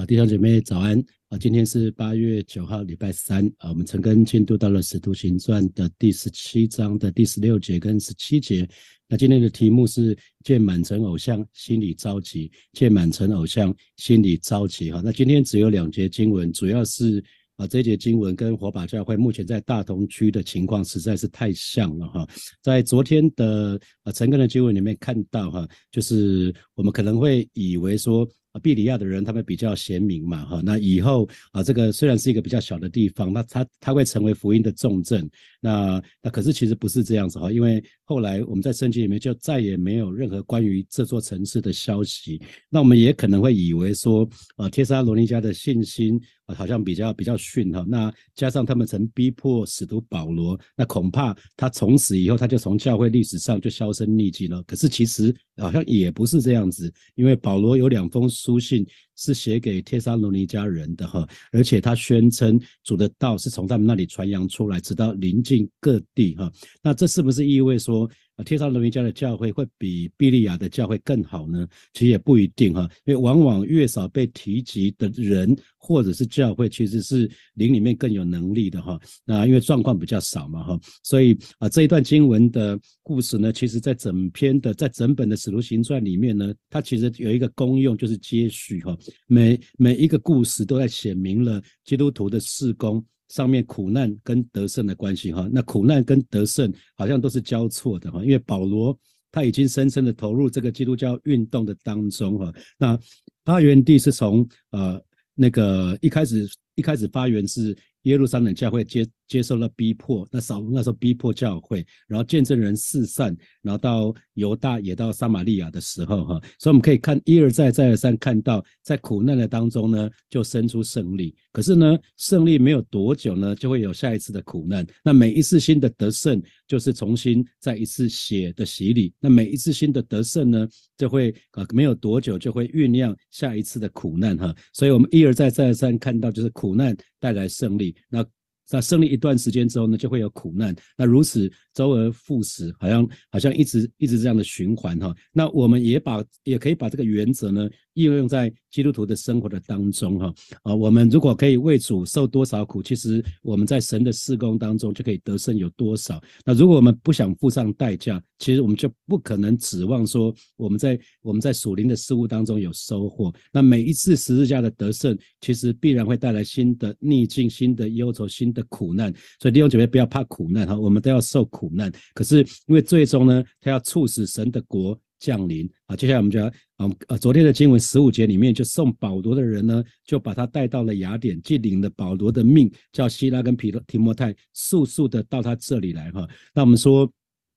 啊，弟兄姐妹早安啊！今天是八月九号，礼拜三啊。我们陈根进度到了《使徒行传》的第十七章的第十六节跟十七节。那今天的题目是见满城偶像，心里着急；见满城偶像，心里着急。哈，那今天只有两节经文，主要是啊，这节经文跟火把教会目前在大同区的情况实在是太像了哈。在昨天的啊陈根的经文里面看到哈，就是我们可能会以为说。啊，毕里亚的人他们比较贤明嘛，哈，那以后啊，这个虽然是一个比较小的地方，那他他会成为福音的重镇，那那可是其实不是这样子哈，因为后来我们在圣经里面就再也没有任何关于这座城市的消息，那我们也可能会以为说，呃，帖撒罗尼迦的信心。好像比较比较逊哈，那加上他们曾逼迫使徒保罗，那恐怕他从此以后他就从教会历史上就销声匿迹了。可是其实好像也不是这样子，因为保罗有两封书信是写给帖撒罗尼家人的哈，而且他宣称主的道是从他们那里传扬出来，直到临近各地哈。那这是不是意味说？天上罗尼家的教会会比比利亚的教会更好呢？其实也不一定哈，因为往往越少被提及的人或者是教会，其实是灵里面更有能力的哈。那因为状况比较少嘛哈，所以啊这一段经文的故事呢，其实在整篇的在整本的使徒行传里面呢，它其实有一个功用就是接续哈，每每一个故事都在写明了基督徒的事工。上面苦难跟得胜的关系哈，那苦难跟得胜好像都是交错的哈，因为保罗他已经深深的投入这个基督教运动的当中哈，那发源地是从呃那个一开始一开始发源是耶路撒冷教会接。接受了逼迫，那扫那时候逼迫教会，然后见证人四散，然后到犹大也到撒玛利亚的时候，哈，所以我们可以看一而再再而三看到，在苦难的当中呢，就生出胜利。可是呢，胜利没有多久呢，就会有下一次的苦难。那每一次新的得胜，就是重新再一次血的洗礼。那每一次新的得胜呢，就会啊没有多久就会酝酿下一次的苦难，哈。所以我们一而再再而三看到，就是苦难带来胜利。那那胜利一段时间之后呢，就会有苦难。那如此周而复始，好像好像一直一直这样的循环哈。那我们也把也可以把这个原则呢应用在基督徒的生活的当中哈。啊，我们如果可以为主受多少苦，其实我们在神的施工当中就可以得胜有多少。那如果我们不想付上代价，其实我们就不可能指望说我们在我们在属灵的事物当中有收获。那每一次十字架的得胜，其实必然会带来新的逆境、新的忧愁、新的。苦难，所以弟兄姐妹不要怕苦难哈，我们都要受苦难。可是因为最终呢，他要促使神的国降临啊。接下来我们就要啊呃，昨天的经文十五节里面就送保罗的人呢，就把他带到了雅典，既领了保罗的命，叫希拉跟皮提摩太速速的到他这里来哈。那我们说。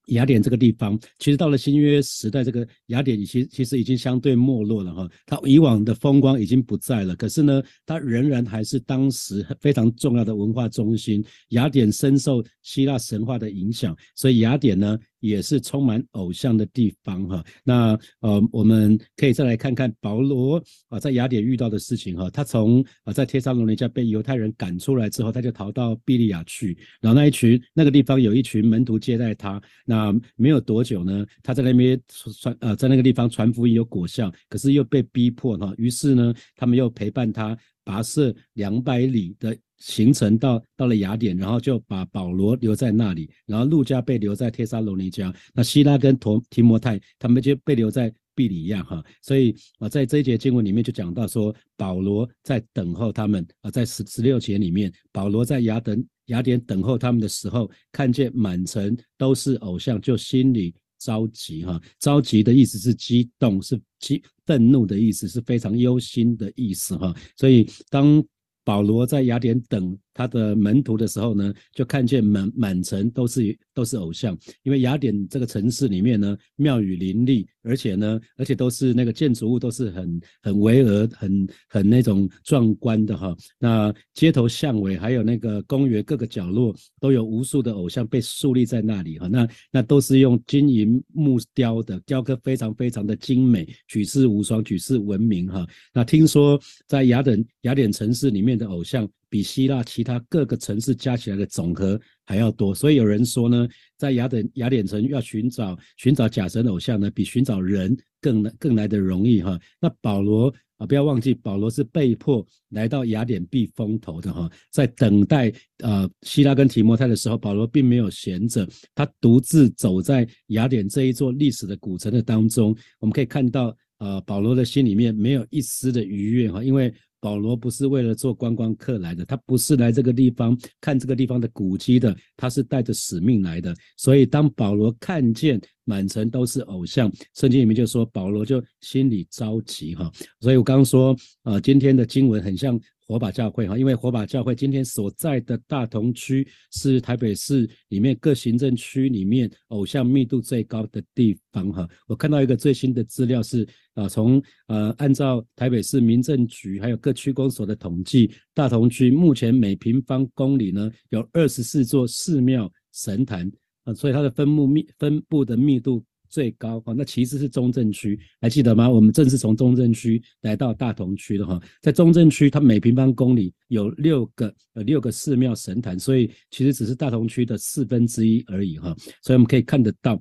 雅典这个地方，其实到了新约时代，这个雅典其其实已经相对没落了哈，它以往的风光已经不在了。可是呢，它仍然还是当时非常重要的文化中心。雅典深受希腊神话的影响，所以雅典呢。也是充满偶像的地方哈，那呃，我们可以再来看看保罗啊，在雅典遇到的事情哈。他从啊在帖撒罗尼迦被犹太人赶出来之后，他就逃到庇利亚去，然后那一群那个地方有一群门徒接待他。那没有多久呢，他在那边传呃在那个地方传福音有果效，可是又被逼迫哈，于是呢，他们又陪伴他跋涉两百里的。行程到到了雅典，然后就把保罗留在那里，然后路加被留在帖撒罗尼迦，那希拉跟陀提摩太他们就被留在庇里亚哈。所以啊，在这一节经文里面就讲到说，保罗在等候他们啊，在十十六节里面，保罗在雅等雅典等候他们的时候，看见满城都是偶像，就心里着急哈。着急的意思是激动，是激愤怒的意思，是非常忧心的意思哈。所以当保罗在雅典等。他的门徒的时候呢，就看见满满城都是都是偶像，因为雅典这个城市里面呢，庙宇林立，而且呢，而且都是那个建筑物都是很很巍峨、很很那种壮观的哈。那街头巷尾还有那个公园各个角落都有无数的偶像被树立在那里哈。那那都是用金银木雕的，雕刻非常非常的精美，举世无双，举世闻名哈。那听说在雅典雅典城市里面的偶像。比希腊其他各个城市加起来的总和还要多，所以有人说呢，在雅典雅典城要寻找寻找假神偶像呢，比寻找人更更来的容易哈。那保罗。啊，不要忘记保罗是被迫来到雅典避风头的哈，在等待呃希拉跟提摩太的时候，保罗并没有闲着，他独自走在雅典这一座历史的古城的当中，我们可以看到呃保罗的心里面没有一丝的愉悦哈，因为。保罗不是为了做观光客来的，他不是来这个地方看这个地方的古迹的，他是带着使命来的。所以当保罗看见满城都是偶像，圣经里面就说保罗就心里着急哈。所以我刚刚说，呃，今天的经文很像。火把教会哈，因为火把教会今天所在的大同区是台北市里面各行政区里面偶像密度最高的地方哈。我看到一个最新的资料是，啊，从呃按照台北市民政局还有各区公所的统计，大同区目前每平方公里呢有二十四座寺庙神坛啊，所以它的分布密分布的密度。最高哈，那其实是中正区，还记得吗？我们正是从中正区来到大同区的哈，在中正区，它每平方公里有六个呃六个寺庙神坛，所以其实只是大同区的四分之一而已哈，所以我们可以看得到，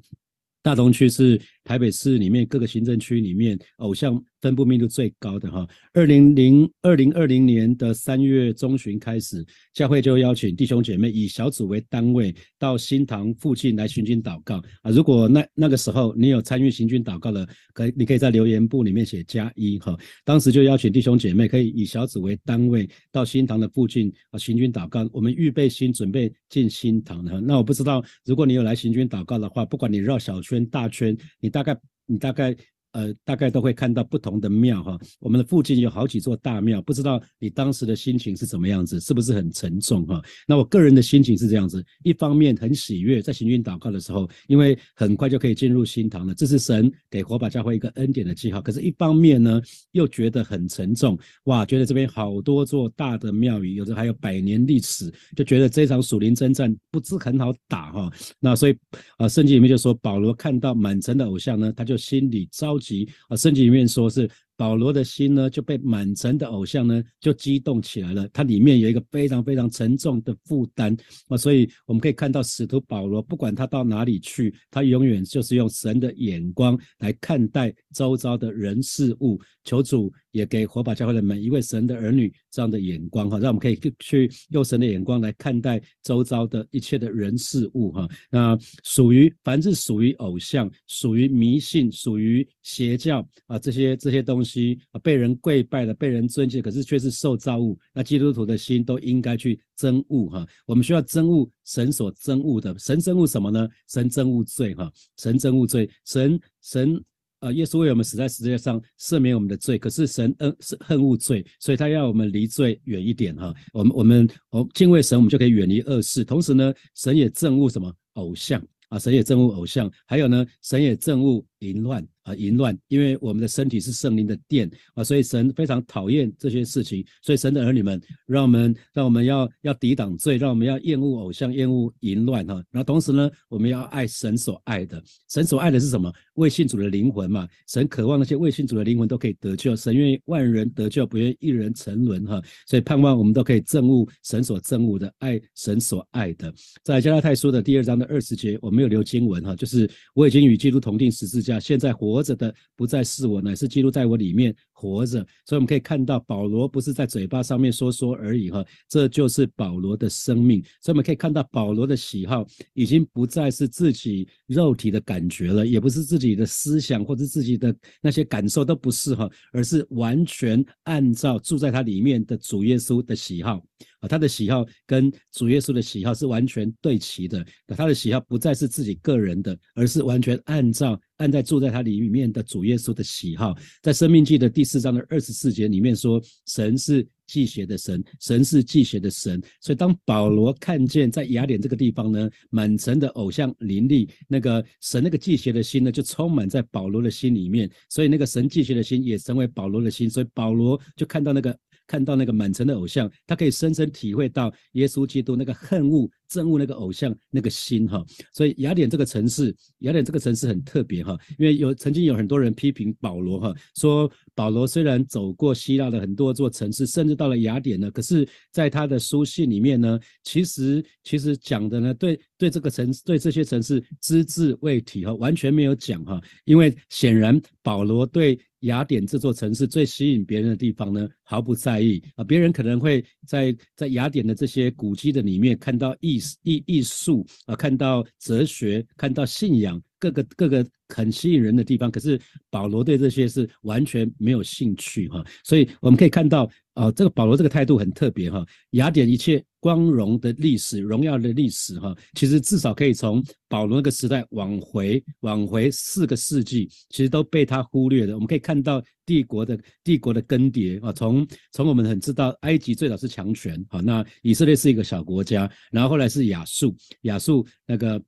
大同区是台北市里面各个行政区里面偶像。分布密度最高的哈，二零零二零二零年的三月中旬开始，教会就邀请弟兄姐妹以小组为单位到新堂附近来行军祷告啊。如果那那个时候你有参与行军祷告的，可你可以在留言簿里面写加一哈。当时就邀请弟兄姐妹可以以小组为单位到新堂的附近啊行军祷告。我们预备心准备进新堂的。那我不知道，如果你有来行军祷告的话，不管你绕小圈大圈，你大概你大概。呃，大概都会看到不同的庙哈。我们的附近有好几座大庙，不知道你当时的心情是怎么样子，是不是很沉重哈？那我个人的心情是这样子，一方面很喜悦，在行军祷告的时候，因为很快就可以进入新堂了，这是神给火把教会一个恩典的记号。可是，一方面呢，又觉得很沉重，哇，觉得这边好多座大的庙宇，有的还有百年历史，就觉得这场属灵征战不知很好打哈。那所以啊，圣经里面就说，保罗看到满城的偶像呢，他就心里着。级啊，升级里面说是。保罗的心呢，就被满城的偶像呢，就激动起来了。它里面有一个非常非常沉重的负担啊，所以我们可以看到使徒保罗，不管他到哪里去，他永远就是用神的眼光来看待周遭的人事物。求主也给火把教会的每一位神的儿女这样的眼光哈，让我们可以去用神的眼光来看待周遭的一切的人事物哈。那属于凡是属于偶像、属于迷信、属于邪教啊这些这些东西。东西啊，被人跪拜的，被人尊敬，可是却是受造物。那基督徒的心都应该去憎恶哈。我们需要憎恶神所憎恶的，神憎恶什么呢？神憎恶罪哈。神憎恶罪，神神啊，耶稣为我们死在十字架上，赦免我们的罪。可是神恩是恨恶罪，所以他要我们离罪远一点哈。我们我们我敬畏神，我们就可以远离恶事。同时呢，神也憎恶什么偶像啊？神也憎恶偶像。还有呢，神也憎恶淫乱。啊，淫乱，因为我们的身体是圣灵的殿啊，所以神非常讨厌这些事情。所以神的儿女们，让我们让我们要要抵挡罪，让我们要厌恶偶像，厌恶淫乱哈。然后同时呢，我们要爱神所爱的。神所爱的是什么？为信主的灵魂嘛。神渴望那些为信主的灵魂都可以得救。神愿意万人得救，不愿意一人沉沦哈。所以盼望我们都可以憎恶神所憎恶的，爱神所爱的。在加拉太书的第二章的二十节，我没有留经文哈，就是我已经与基督同定十字架，现在活。活着的不再是我，乃是记录在我里面活着。所以我们可以看到，保罗不是在嘴巴上面说说而已哈，这就是保罗的生命。所以我们可以看到，保罗的喜好已经不再是自己肉体的感觉了，也不是自己的思想或者自己的那些感受都不是哈，而是完全按照住在他里面的主耶稣的喜好。啊，他的喜好跟主耶稣的喜好是完全对齐的。那他的喜好不再是自己个人的，而是完全按照按在住在他里面的主耶稣的喜好。在生命记的第四章的二十四节里面说，神是祭邪的神，神是祭邪的神。所以当保罗看见在雅典这个地方呢，满城的偶像林立，那个神那个祭邪的心呢，就充满在保罗的心里面。所以那个神祭邪的心也成为保罗的心。所以保罗就看到那个。看到那个满城的偶像，他可以深深体会到耶稣基督那个恨恶憎恶那个偶像那个心哈。所以雅典这个城市，雅典这个城市很特别哈，因为有曾经有很多人批评保罗哈，说保罗虽然走过希腊的很多座城市，甚至到了雅典呢，可是在他的书信里面呢，其实其实讲的呢，对对这个城市，对这些城市只字未提哈，完全没有讲哈，因为显然保罗对。雅典这座城市最吸引别人的地方呢，毫不在意啊！别人可能会在在雅典的这些古迹的里面看到艺艺艺术啊，看到哲学，看到信仰，各个各个很吸引人的地方。可是保罗对这些是完全没有兴趣哈，所以我们可以看到。啊，这个保罗这个态度很特别哈。雅典一切光荣的历史、荣耀的历史哈，其实至少可以从保罗那个时代往回往回四个世纪，其实都被他忽略的。我们可以看到帝国的帝国的更迭啊，从从我们很知道埃及最早是强权好，那以色列是一个小国家，然后后来是亚述，亚述那个。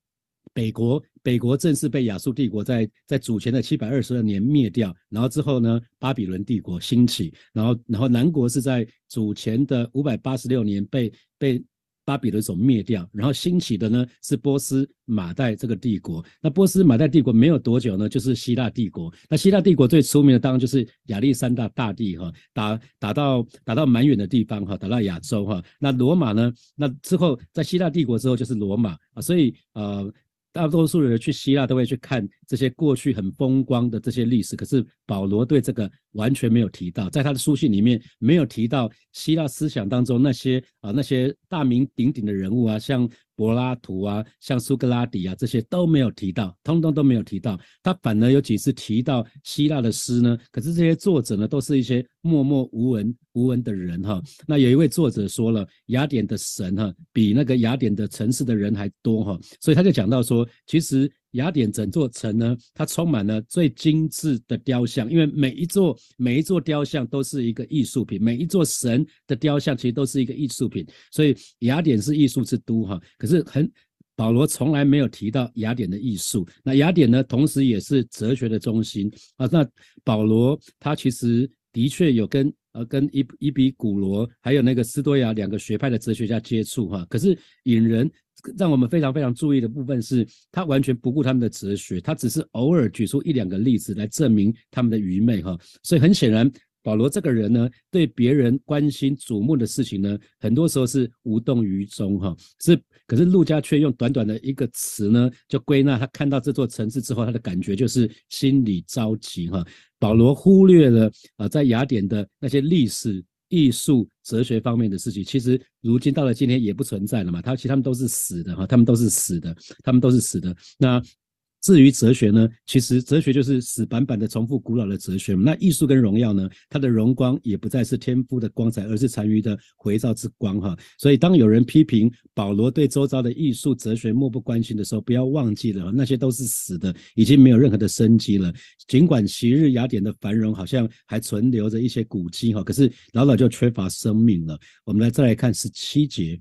北国，北国正式被亚述帝国在在主前的七百二十二年灭掉，然后之后呢，巴比伦帝国兴起，然后然后南国是在主前的五百八十六年被被巴比伦所灭掉，然后兴起的呢是波斯马代这个帝国。那波斯马代帝国没有多久呢，就是希腊帝国。那希腊帝国最出名的当然就是亚历山大大帝哈，打打到打到蛮远的地方哈，打到亚洲哈。那罗马呢，那之后在希腊帝国之后就是罗马啊，所以呃。大多数人去希腊都会去看这些过去很风光的这些历史，可是保罗对这个完全没有提到，在他的书信里面没有提到希腊思想当中那些啊那些大名鼎鼎的人物啊，像。柏拉图啊，像苏格拉底啊，这些都没有提到，通通都没有提到。他反而有几次提到希腊的诗呢？可是这些作者呢，都是一些默默无闻、无闻的人哈。那有一位作者说了，雅典的神哈，比那个雅典的城市的人还多哈。所以他就讲到说，其实。雅典整座城呢，它充满了最精致的雕像，因为每一座每一座雕像都是一个艺术品，每一座神的雕像其实都是一个艺术品，所以雅典是艺术之都哈。可是很保罗从来没有提到雅典的艺术，那雅典呢，同时也是哲学的中心啊。那保罗他其实的确有跟呃跟伊伊比古罗还有那个斯多亚两个学派的哲学家接触哈，可是引人。让我们非常非常注意的部分是，他完全不顾他们的哲学，他只是偶尔举出一两个例子来证明他们的愚昧哈。所以很显然，保罗这个人呢，对别人关心瞩目的事情呢，很多时候是无动于衷哈。是，可是陆家却用短短的一个词呢，就归纳他看到这座城市之后，他的感觉就是心里着急哈。保罗忽略了啊，在雅典的那些历史。艺术、哲学方面的事情，其实如今到了今天也不存在了嘛。他其实他们都是死的哈，他们都是死的，他们都是死的。那。至于哲学呢，其实哲学就是死板板的重复古老的哲学。那艺术跟荣耀呢，它的荣光也不再是天赋的光彩，而是残余的回照之光哈。所以当有人批评保罗对周遭的艺术哲学漠不关心的时候，不要忘记了那些都是死的，已经没有任何的生机了。尽管昔日雅典的繁荣好像还存留着一些古迹哈，可是老早就缺乏生命了。我们来再来看十七节，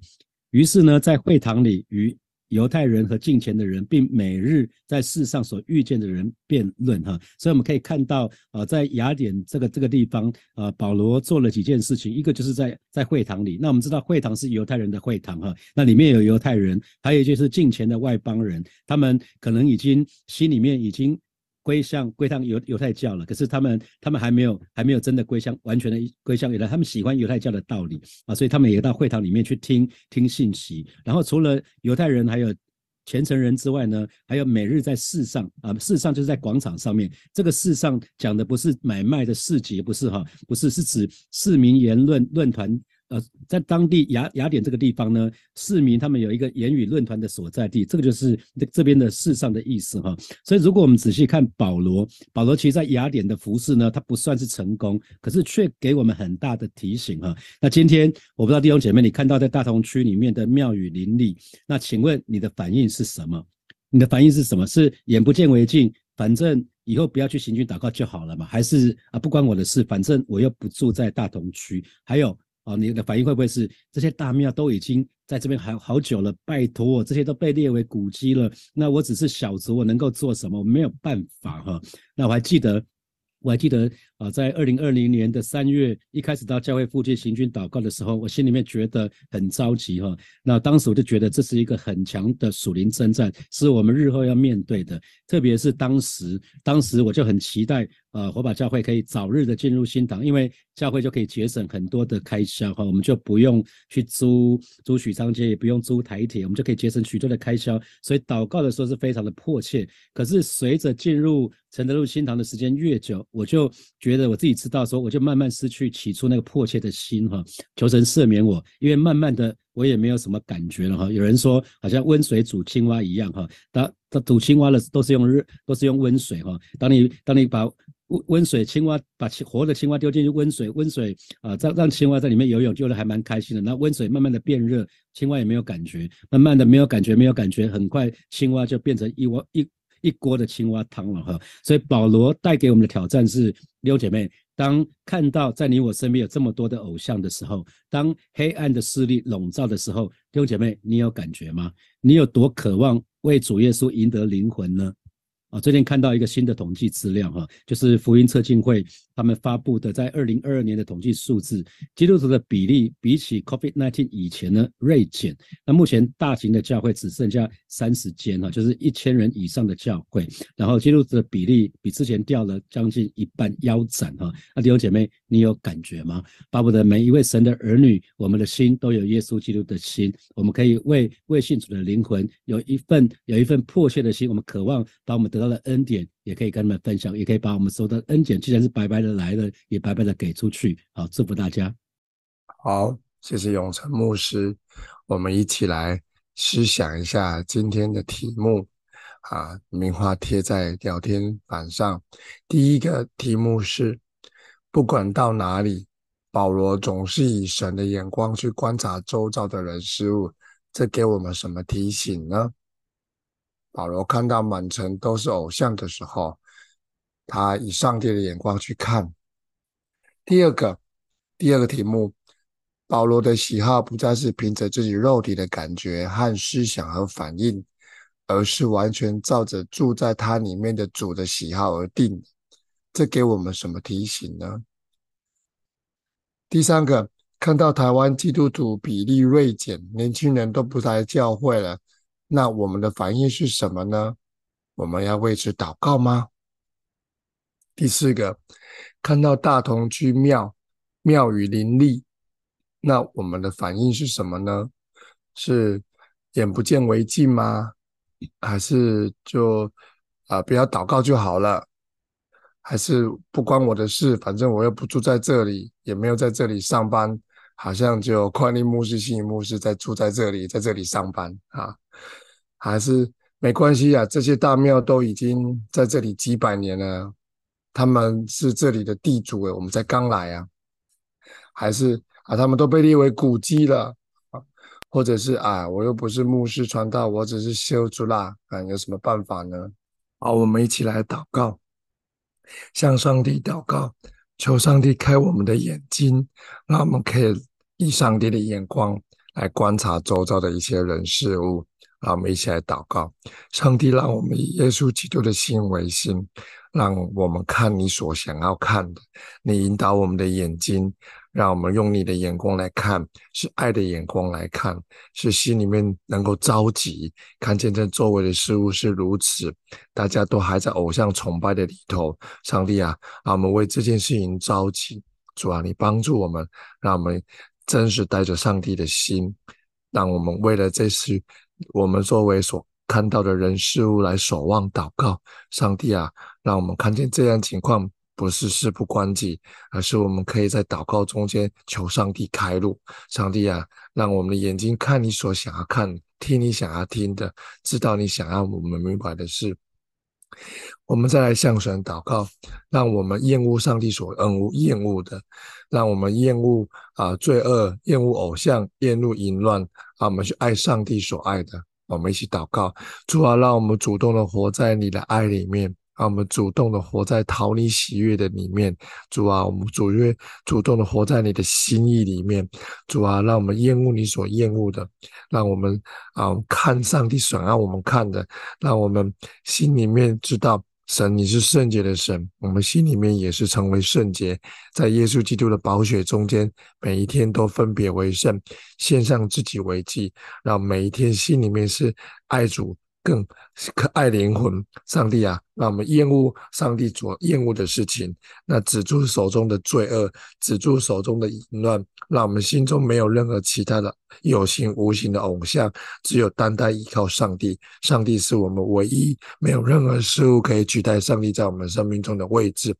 于是呢，在会堂里与。犹太人和近前的人，并每日在世上所遇见的人辩论哈，所以我们可以看到呃，在雅典这个这个地方呃，保罗做了几件事情，一个就是在在会堂里，那我们知道会堂是犹太人的会堂哈，那里面有犹太人，还有就是近前的外邦人，他们可能已经心里面已经。归向归向犹犹太教了，可是他们他们还没有还没有真的归向完全的归向犹太，他们喜欢犹太教的道理啊，所以他们也到会堂里面去听听信息。然后除了犹太人还有虔诚人之外呢，还有每日在市上啊，市上就是在广场上面。这个市上讲的不是买卖的市集，不是哈，不是是指市民言论论坛。呃，在当地雅雅典这个地方呢，市民他们有一个言语论坛的所在地，这个就是这这边的世上的意思哈。所以如果我们仔细看保罗，保罗其实在雅典的服饰呢，他不算是成功，可是却给我们很大的提醒哈。那今天我不知道弟兄姐妹，你看到在大同区里面的庙宇林立，那请问你的反应是什么？你的反应是什么？是眼不见为净，反正以后不要去行军祷告就好了嘛？还是啊不关我的事，反正我又不住在大同区？还有？哦，你的反应会不会是这些大庙都已经在这边好好久了？拜托，这些都被列为古迹了。那我只是小卒，我能够做什么？我没有办法哈。那我还记得，我还记得，啊，在二零二零年的三月一开始到教会附近行军祷告的时候，我心里面觉得很着急哈。那当时我就觉得这是一个很强的属灵征战，是我们日后要面对的。特别是当时，当时我就很期待。呃，火把教会可以早日的进入新堂，因为教会就可以节省很多的开销哈，我们就不用去租租许昌街，也不用租台铁，我们就可以节省许多的开销。所以祷告的时候是非常的迫切。可是随着进入承德路新堂的时间越久，我就觉觉得我自己知道说，我就慢慢失去起初那个迫切的心哈，求神赦免我，因为慢慢的我也没有什么感觉了哈。有人说好像温水煮青蛙一样哈，当它煮青蛙的都是用热，都是用温水哈。当你当你把温温水青蛙把活的青蛙丢进去温水，温水啊，让让青蛙在里面游泳，游得还蛮开心的。那温水慢慢的变热，青蛙也没有感觉，慢慢的没有感觉，没有感觉，很快青蛙就变成一窝一一锅的青蛙汤了哈。所以保罗带给我们的挑战是：六姐妹，当看到在你我身边有这么多的偶像的时候，当黑暗的势力笼罩的时候，六姐妹，你有感觉吗？你有多渴望为主耶稣赢得灵魂呢？啊，最近看到一个新的统计资料哈，就是福音测进会他们发布的，在二零二二年的统计数字，基督徒的比例比起 COVID-19 以前呢锐减。那目前大型的教会只剩下三十间哈，就是一千人以上的教会，然后基督徒的比例比之前掉了将近一半，腰斩哈。那弟兄姐妹，你有感觉吗？巴不得每一位神的儿女，我们的心都有耶稣基督的心，我们可以为为信主的灵魂有一份有一份迫切的心，我们渴望把我们得。到的恩典，也可以跟他们分享，也可以把我们收到的恩典，既然是白白的来了，也白白的给出去。好，祝福大家。好，谢谢永成牧师。我们一起来思想一下今天的题目啊，名画贴在聊天板上。第一个题目是：不管到哪里，保罗总是以神的眼光去观察周遭的人事物。这给我们什么提醒呢？保罗看到满城都是偶像的时候，他以上帝的眼光去看。第二个，第二个题目，保罗的喜好不再是凭着自己肉体的感觉和思想和反应，而是完全照着住在他里面的主的喜好而定。这给我们什么提醒呢？第三个，看到台湾基督徒比例锐减，年轻人都不来教会了。那我们的反应是什么呢？我们要为此祷告吗？第四个，看到大同区庙庙宇林立，那我们的反应是什么呢？是眼不见为净吗？还是就啊不要祷告就好了？还是不关我的事，反正我又不住在这里，也没有在这里上班，好像就宽利牧师、信义牧师在住在这里，在这里上班啊？还是没关系啊，这些大庙都已经在这里几百年了，他们是这里的地主诶，我们才刚来啊，还是啊，他们都被列为古迹了，或者是啊，我又不是牧师传道，我只是修出啦，啊，有什么办法呢？好，我们一起来祷告，向上帝祷告，求上帝开我们的眼睛，让我们可以以上帝的眼光来观察周遭的一些人事物。让我们一起来祷告，上帝让我们以耶稣基督的心为心，让我们看你所想要看的。你引导我们的眼睛，让我们用你的眼光来看，是爱的眼光来看，是心里面能够着急，看见这周围的事物是如此，大家都还在偶像崇拜的里头。上帝啊，让我们为这件事情着急。主啊，你帮助我们，让我们真实带着上帝的心，让我们为了这事。我们作为所看到的人事物来守望祷告，上帝啊，让我们看见这样情况不是事不关己，而是我们可以在祷告中间求上帝开路。上帝啊，让我们的眼睛看你所想要看，听你想要听的，知道你想要我们明白的事。我们再来向神祷告，让我们厌恶上帝所恩恶厌恶的，让我们厌恶啊罪恶，厌恶偶像，厌恶淫乱，让，我们去爱上帝所爱的。我们一起祷告，主啊，让我们主动的活在你的爱里面。让我们主动的活在讨你喜悦的里面，主啊，我们主约主动的活在你的心意里面，主啊，让我们厌恶你所厌恶的，让我们啊看上帝想要我们看的，让我们心里面知道神，你是圣洁的神，我们心里面也是成为圣洁，在耶稣基督的宝血中间，每一天都分别为圣，献上自己为祭，让每一天心里面是爱主。更可爱灵魂，上帝啊，让我们厌恶上帝所厌恶的事情，那止住手中的罪恶，止住手中的淫乱，让我们心中没有任何其他的有形无形的偶像，只有单单依靠上帝。上帝是我们唯一，没有任何事物可以取代上帝在我们生命中的位置。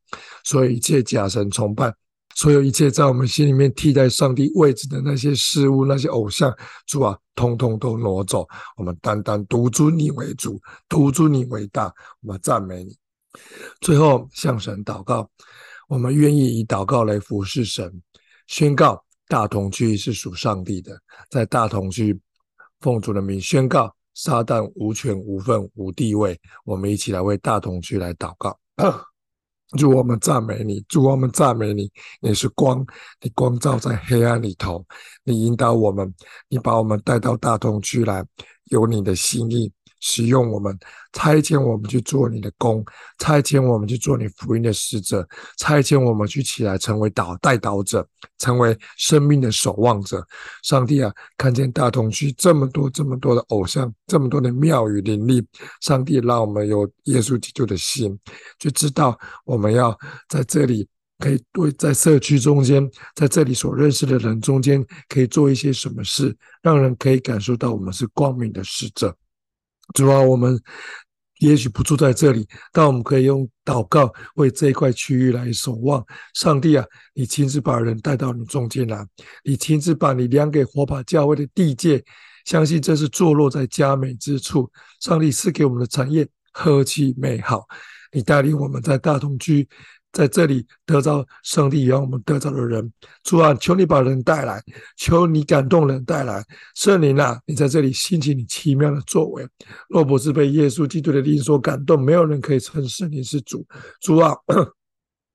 所以一切假神崇拜。所有一切在我们心里面替代上帝位置的那些事物、那些偶像，主啊，通通都挪走。我们单单独尊你为主，独尊你为大。我们赞美你。最后向神祷告，我们愿意以祷告来服侍神，宣告大同区是属上帝的。在大同区，奉主的名宣告，撒旦无权无份无地位。我们一起来为大同区来祷告。主我们赞美你，主我们赞美你，你是光，你光照在黑暗里头，你引导我们，你把我们带到大同区来，有你的心意。使用我们，差遣我们去做你的工，差遣我们去做你福音的使者，差遣我们去起来成为导带导者，成为生命的守望者。上帝啊，看见大同区这么多这么多的偶像，这么多的庙宇林立，上帝让我们有耶稣基督的心，就知道我们要在这里可以对在社区中间，在这里所认识的人中间，可以做一些什么事，让人可以感受到我们是光明的使者。主啊，我们也许不住在这里，但我们可以用祷告为这一块区域来守望。上帝啊，你亲自把人带到你中间来，你亲自把你量给火把教会的地界，相信这是坐落在佳美之处。上帝赐给我们的产业何其美好！你带领我们在大同区。在这里得到上帝让我们得到的人，主啊，求你把人带来，求你感动人带来。圣灵啊，你在这里兴起你奇妙的作为。若不是被耶稣基督的灵所感动，没有人可以称圣灵是主。主啊。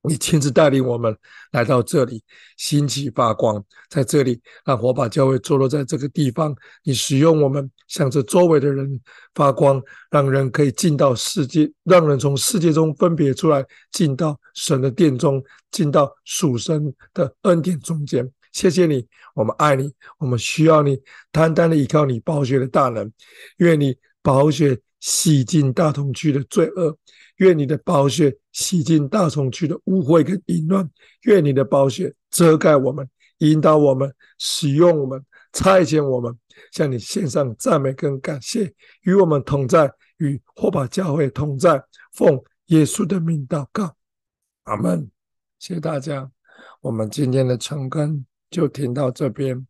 你亲自带领我们来到这里，兴起发光，在这里让火把教会坐落在这个地方。你使用我们，向着周围的人发光，让人可以进到世界，让人从世界中分别出来，进到神的殿中，进到属神的恩典中间。谢谢你，我们爱你，我们需要你，单单的依靠你宝血的大能，愿你宝血洗净大同区的罪恶。愿你的宝血洗净大同区的污秽跟淫乱，愿你的宝血遮盖我们，引导我们，使用我们，差遣我们，向你献上赞美跟感谢，与我们同在，与火把教会同在，奉耶稣的名祷告，阿门。谢谢大家，我们今天的晨更就停到这边，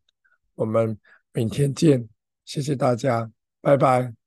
我们明天见，谢谢大家，拜拜。